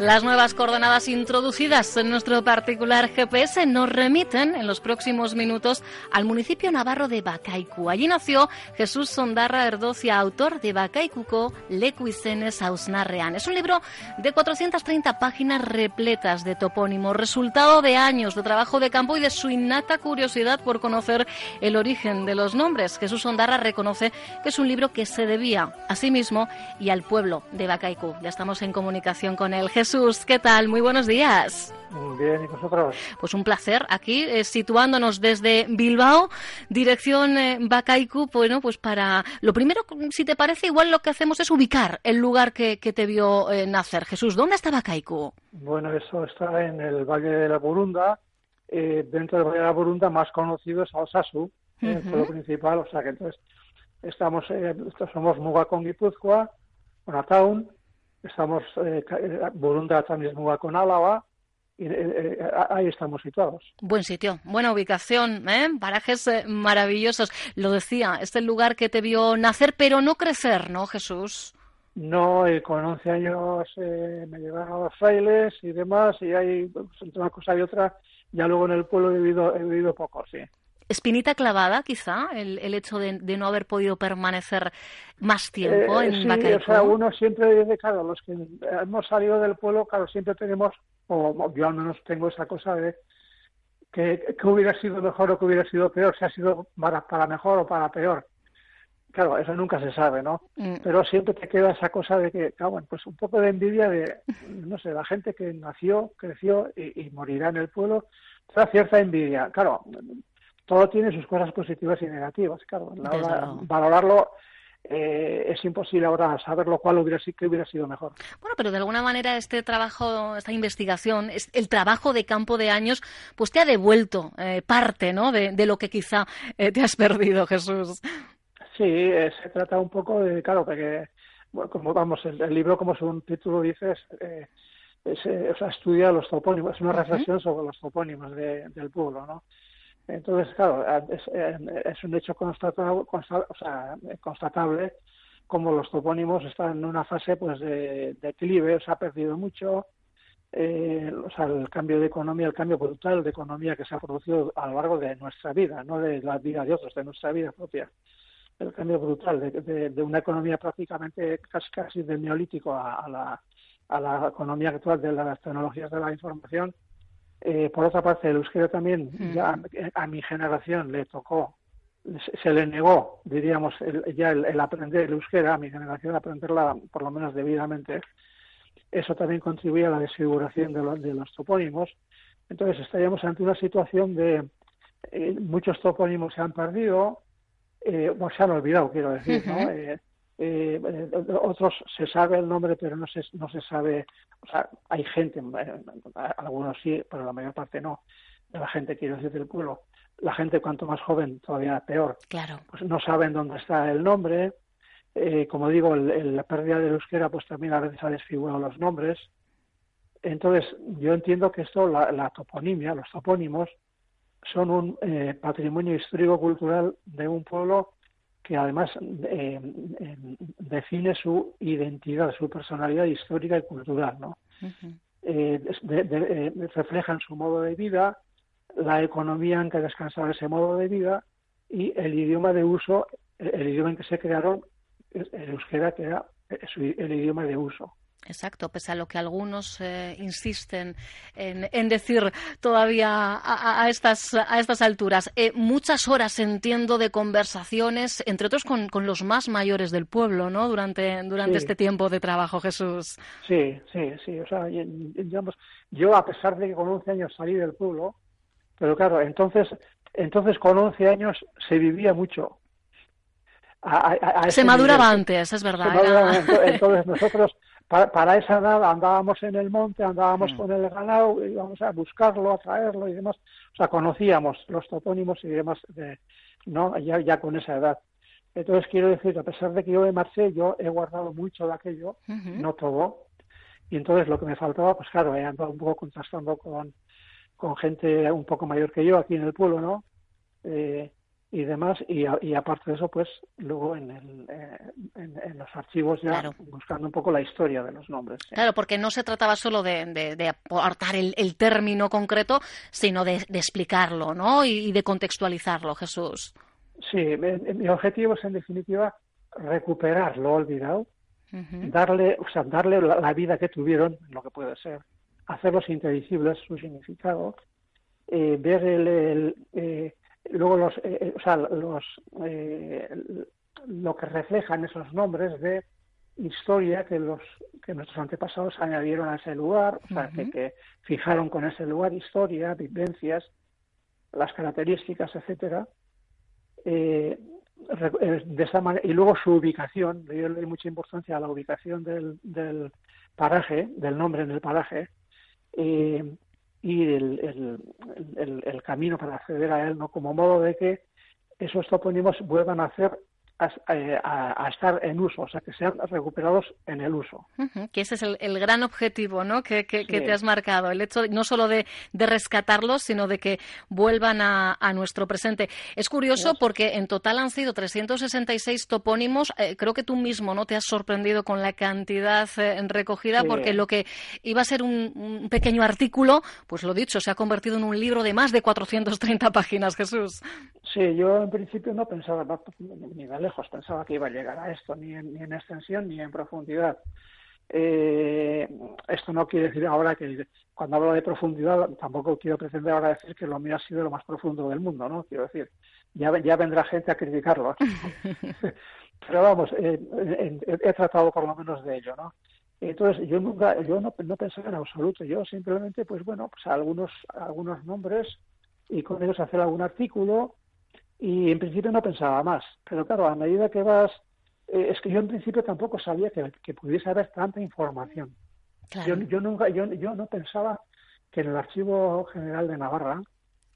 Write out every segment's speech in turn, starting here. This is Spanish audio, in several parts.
Las nuevas coordenadas introducidas en nuestro particular GPS nos remiten en los próximos minutos al municipio navarro de Bacaicu. Allí nació Jesús Sondarra Erdocia, autor de Bacaikuko Lecuicenes Ausnarrean. Es un libro de 430 páginas repletas de topónimos, resultado de años de trabajo de campo y de su innata curiosidad por conocer el origen de los nombres. Jesús Sondarra reconoce que es un libro que se debía a sí mismo y al pueblo de Bacaicu. Ya estamos en comunicación con él. Jesús ¿qué tal? Muy buenos días. Muy bien, ¿y vosotros? Pues un placer aquí, eh, situándonos desde Bilbao, dirección eh, Bacaicu, bueno, pues para... Lo primero, si te parece, igual lo que hacemos es ubicar el lugar que, te vio eh, nacer. Jesús, ¿dónde está Bacaicu? Bueno, eso está en el Valle de la Burunda, dentro del Valle de la Burunda más conocido es Alsasu, el pueblo principal, o sea que entonces estamos, somos Mugacón, Guipúzcoa, Onataun, estamos, eh, eh Burunda también es con Álava, y eh, eh, ahí estamos situados. Buen sitio, buena ubicación, ¿eh? parajes maravillosos. Lo decía, este es el lugar que te vio nacer, pero no crecer, ¿no, Jesús? No, con 11 años me llevaron a los frailes y demás, y hay pues, entre una cosa y otra, ya luego en el pueblo he vivido, he vivido poco, sí espinita clavada, quizá, el, el hecho de, no haber podido permanecer más tiempo eh, en sí, o sea, uno siempre dice, claro, los que hemos salido del pueblo, claro, siempre tenemos, o yo al menos tengo esa cosa de que, que hubiera sido mejor o que hubiera sido peor, si ha sido para, para mejor o para peor. Claro, eso nunca se sabe, ¿no? Mm. Pero siempre te queda esa cosa de que, claro, pues un poco de envidia de, no sé, la gente que nació, creció y, y morirá en el pueblo, da cierta envidia. Claro, todo tiene sus cosas positivas y negativas, claro. valorarlo eh, es imposible ahora saber lo cual hubiera, que hubiera sido mejor. Bueno, pero de alguna manera este trabajo, esta investigación, el trabajo de campo de años, pues te ha devuelto eh, parte ¿no? de, lo que quizá eh, te has perdido, Jesús. Sí, se trata un poco de, claro, que, como vamos, el, libro, como su título dice, es, o sea, estudia los topónimos, es una reflexión sobre los topónimos del pueblo, ¿no? Entonces, claro, es, un hecho constatable, constatable como los topónimos están en una fase pues de declive, se ha perdido mucho, eh, o sea, el cambio de economía, el cambio brutal de economía que se ha producido a lo largo de nuestra vida, no de la vida de otros, de nuestra vida propia. El cambio brutal de, una economía prácticamente casi, casi del neolítico a, la, a la economía actual de las tecnologías de la información, eh, por otra parte, el euskera también, ya a, mi generación le tocó, se, le negó, diríamos, ya el, aprender el euskera, a mi generación aprenderla por lo menos debidamente. Eso también contribuye a la desfiguración de, los topónimos. Entonces, estaríamos ante una situación de eh, muchos topónimos se han perdido, eh, o se han olvidado, quiero decir, ¿no? Eh, otros se sabe el nombre pero no se no se sabe o sea hay gente algunos sí pero la mayor parte no de la gente quiero decir del pueblo. La gente cuanto más joven todavía peor. Claro. Pues no saben dónde está el nombre. Eh, como digo la pérdida de euskera pues también a veces ha desfigurado los nombres. Entonces yo entiendo que esto la, la toponimia los topónimos son un eh, patrimonio histórico cultural de un pueblo que además eh, define su identidad, su personalidad histórica y cultural, ¿no? Eh, eh, reflejan su modo de vida, la economía en que descansaba ese modo de vida y el idioma de uso, el, idioma en que se crearon, el euskera que era el idioma de uso. Exacto, pese a lo que algunos eh, insisten en, decir todavía a, estas, a estas alturas. Eh, muchas horas, entiendo, de conversaciones, entre otros con, con los más mayores del pueblo, ¿no? Durante, durante este tiempo de trabajo, Jesús. Sí, sí, sí. O sea, digamos, yo, a pesar de que con 11 años salí del pueblo, pero claro, entonces, entonces con 11 años se vivía mucho. se maduraba antes, es verdad. entonces nosotros para, esa edad andábamos en el monte, andábamos mm. con el ganado, íbamos a buscarlo, a traerlo y demás. O sea, conocíamos los topónimos y demás, de, ¿no? Ya, ya con esa edad. Entonces quiero decir a pesar de que yo me marché, yo he guardado mucho de aquello, no todo. Y entonces lo que me faltaba, pues claro, he andado un poco contrastando con, con gente un poco mayor que yo aquí en el pueblo, ¿no? Eh, y demás y, y, aparte de eso pues luego en, el, eh, en, los archivos ya buscando un poco la historia de los nombres claro porque no se trataba solo de, de, aportar el, el, término concreto sino de, explicarlo no y, de contextualizarlo Jesús. Sí mi, objetivo es en definitiva recuperar lo olvidado darle o sea darle la, vida que tuvieron lo que puede ser hacerlos inteligibles su significado eh, ver el, el eh, luego los, eh, eh, o sea, los, eh, lo que reflejan esos nombres de historia que los que nuestros antepasados añadieron a ese lugar, o sea, que, fijaron con ese lugar historia, vivencias, las características, etcétera. de esa manera, y luego su ubicación, yo le doy mucha importancia a la ubicación del, del paraje, del nombre en el paraje, y el, el, el, camino para acceder a él, ¿no? Como modo de que esos topónimos vuelvan a ser a, estar en uso, o sea, que sean recuperados en el uso. que ese es el, gran objetivo ¿no? que, que, te has marcado, el hecho no solo de, de, rescatarlos, sino de que vuelvan a, a nuestro presente. Es curioso porque en total han sido 366 topónimos. Eh, creo que tú mismo no te has sorprendido con la cantidad eh, recogida, porque lo que iba a ser un, un, pequeño artículo, pues lo dicho, se ha convertido en un libro de más de 430 páginas, Jesús. Sí, yo en principio no pensaba ni de lejos, pensaba que iba a llegar a esto, ni en, ni en extensión ni en profundidad. Eh, esto no quiere decir ahora que cuando hablo de profundidad tampoco quiero pretender ahora decir que lo mío ha sido lo más profundo del mundo, ¿no? Quiero decir, ya, ya vendrá gente a criticarlo. Pero vamos, eh, he tratado por lo menos de ello, ¿no? Entonces yo nunca, yo no, no pensaba en absoluto, yo simplemente, pues bueno, pues algunos, algunos nombres y con ellos hacer algún artículo y en principio no pensaba más, pero claro, a medida que vas, eh, es que yo en principio tampoco sabía que, pudiese haber tanta información. Yo, yo, nunca, yo, yo no pensaba que en el Archivo General de Navarra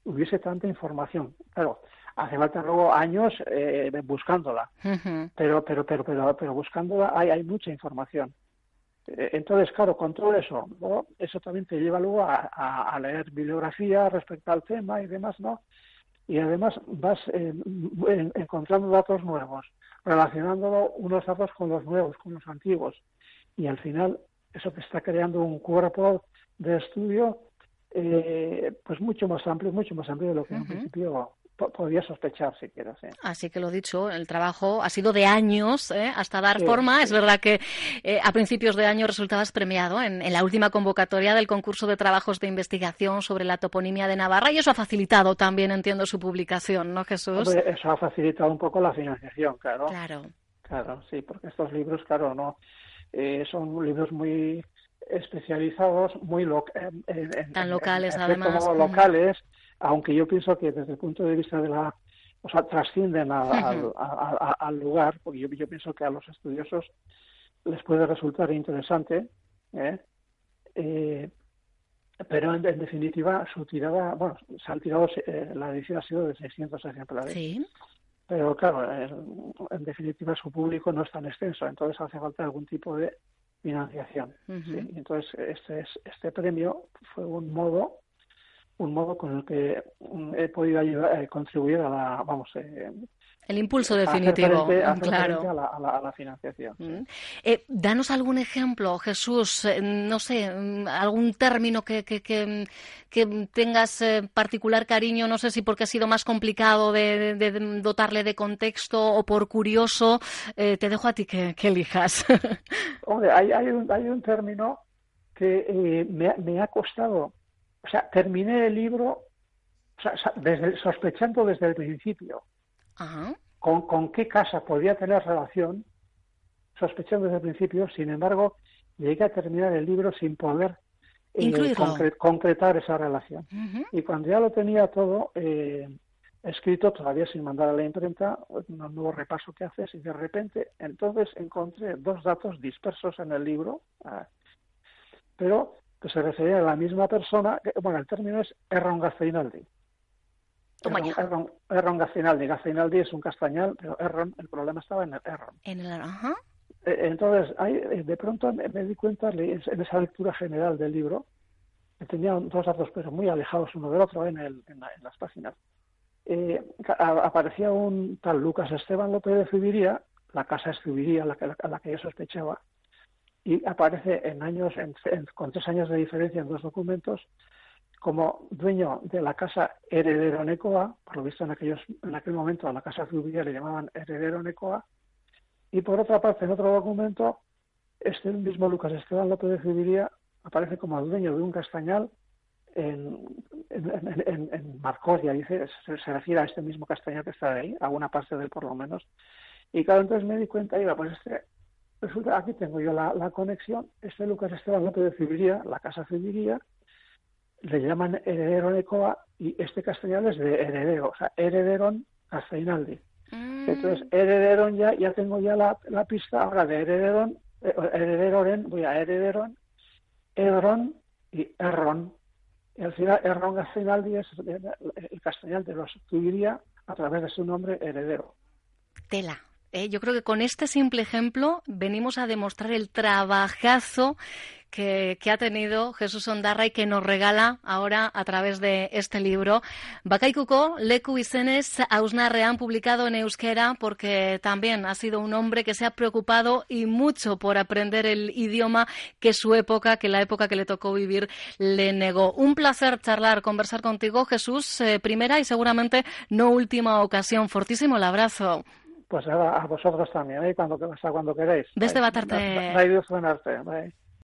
hubiese tanta información. Claro, hace falta luego años eh, buscándola, pero, pero, pero, pero, pero buscándola hay, hay mucha información. Eh, entonces, claro, con todo eso, eso también te lleva luego a, a, leer bibliografía respecto al tema y demás, ¿no? Y además vas eh, encontrando datos nuevos, relacionándolo unos datos con los nuevos, con los antiguos, y al final eso te está creando un cuerpo de estudio eh, pues mucho más amplio, mucho más amplio de lo que en principio podría sospechar siquiera. Sí. Así que lo dicho, el trabajo ha sido de años ¿eh? hasta dar forma. Es verdad que eh, a principios de año resultabas premiado en, la última convocatoria del concurso de trabajos de investigación sobre la toponimia de Navarra y eso ha facilitado también, entiendo, su publicación, ¿no, Jesús? eso ha facilitado un poco la financiación, claro. Claro. Claro, sí, porque estos libros, claro, no eh, son libros muy especializados, muy tan locales además, como locales aunque yo pienso que desde el punto de vista de la o sea, trascienden al lugar, porque yo, yo, pienso que a los estudiosos les puede resultar interesante, ¿eh? Eh, pero en, definitiva su tirada, bueno, se han tirado, eh, la edición ha sido de 600 ejemplares. Sí. Pero claro, en, definitiva su público no es tan extenso, entonces hace falta algún tipo de financiación. Entonces este, este premio fue un modo un modo con el que mm, he podido ayudar, eh, contribuir a la, vamos, eh, el impulso definitivo, claro. A la, financiación. Mm. Eh, danos algún ejemplo, Jesús, no sé, mm, algún término que, que, que, tengas particular cariño, no sé si porque ha sido más complicado de, dotarle de contexto o por curioso, te dejo a ti que, elijas. Hombre, hay, hay, un, hay un término que me, me ha costado o sea, terminé el libro desde, sospechando desde el principio. Con, con, qué casa podía tener relación, sospechando desde el principio, sin embargo, llegué a terminar el libro sin poder eh, concretar esa relación. Y cuando ya lo tenía todo, eh, escrito todavía sin mandar a la imprenta, un nuevo repaso que haces y de repente entonces encontré dos datos dispersos en el libro, ah, pero que se referían a la misma persona, bueno, el término es Erron Gazainaldi. Erron, Erron, Gazainaldi. Gazainaldi es un castañal, pero Erron, el problema estaba en el Erron. En el ajá. Eh, entonces, ahí, eh, de pronto me, di cuenta en esa lectura general del libro, que tenía dos datos pero muy alejados uno del otro en, el, en las páginas eh, aparecía un tal Lucas Esteban López de Zubiría, la casa es Zubiría, la que, la, que yo sospechaba, y aparece en años, con tres años de diferencia en dos documentos, como dueño de la casa Heredero Necoa, por lo visto en, aquellos, en aquel momento a la casa Zubiría le llamaban Heredero Necoa, y por otra parte en otro documento, este mismo Lucas Esteban López de Zubiría aparece como dueño de un castañal en, en, Marcoria, dice, se, refiere a este mismo castaño que está ahí, a una parte de él por lo menos. Y claro, entonces me di cuenta, iba, pues este, resulta, aquí tengo yo la, la conexión, este Lucas Esteban López de Civiría, la casa Civiría, le llaman heredero Necoa y este castellano es de heredero, o sea, herederon Castellinaldi. Mm. Entonces, herederon ya, ya tengo ya la, la pista ahora de herederon, eh, herederoren, voy a herederon, Edron y Erron, y al final, Erron Gacinaldi es el castellano de los Tuiría a través de su nombre heredero. Tela. Eh, yo creo que con este simple ejemplo venimos a demostrar el trabajazo que, ha tenido Jesús Ondarra y que nos regala ahora a través de este libro. Bakaikuko, Leku Izenez, Ausnarrean, publicado en euskera, porque también ha sido un hombre que se ha preocupado y mucho por aprender el idioma que su época, que la época que le tocó vivir, le negó. Un placer charlar, conversar contigo, Jesús, eh, primera y seguramente no última ocasión. Fortísimo el abrazo. Pues a, vosotros también, ¿eh? cuando, cuando queréis. Desde Batarte. Radio Bye.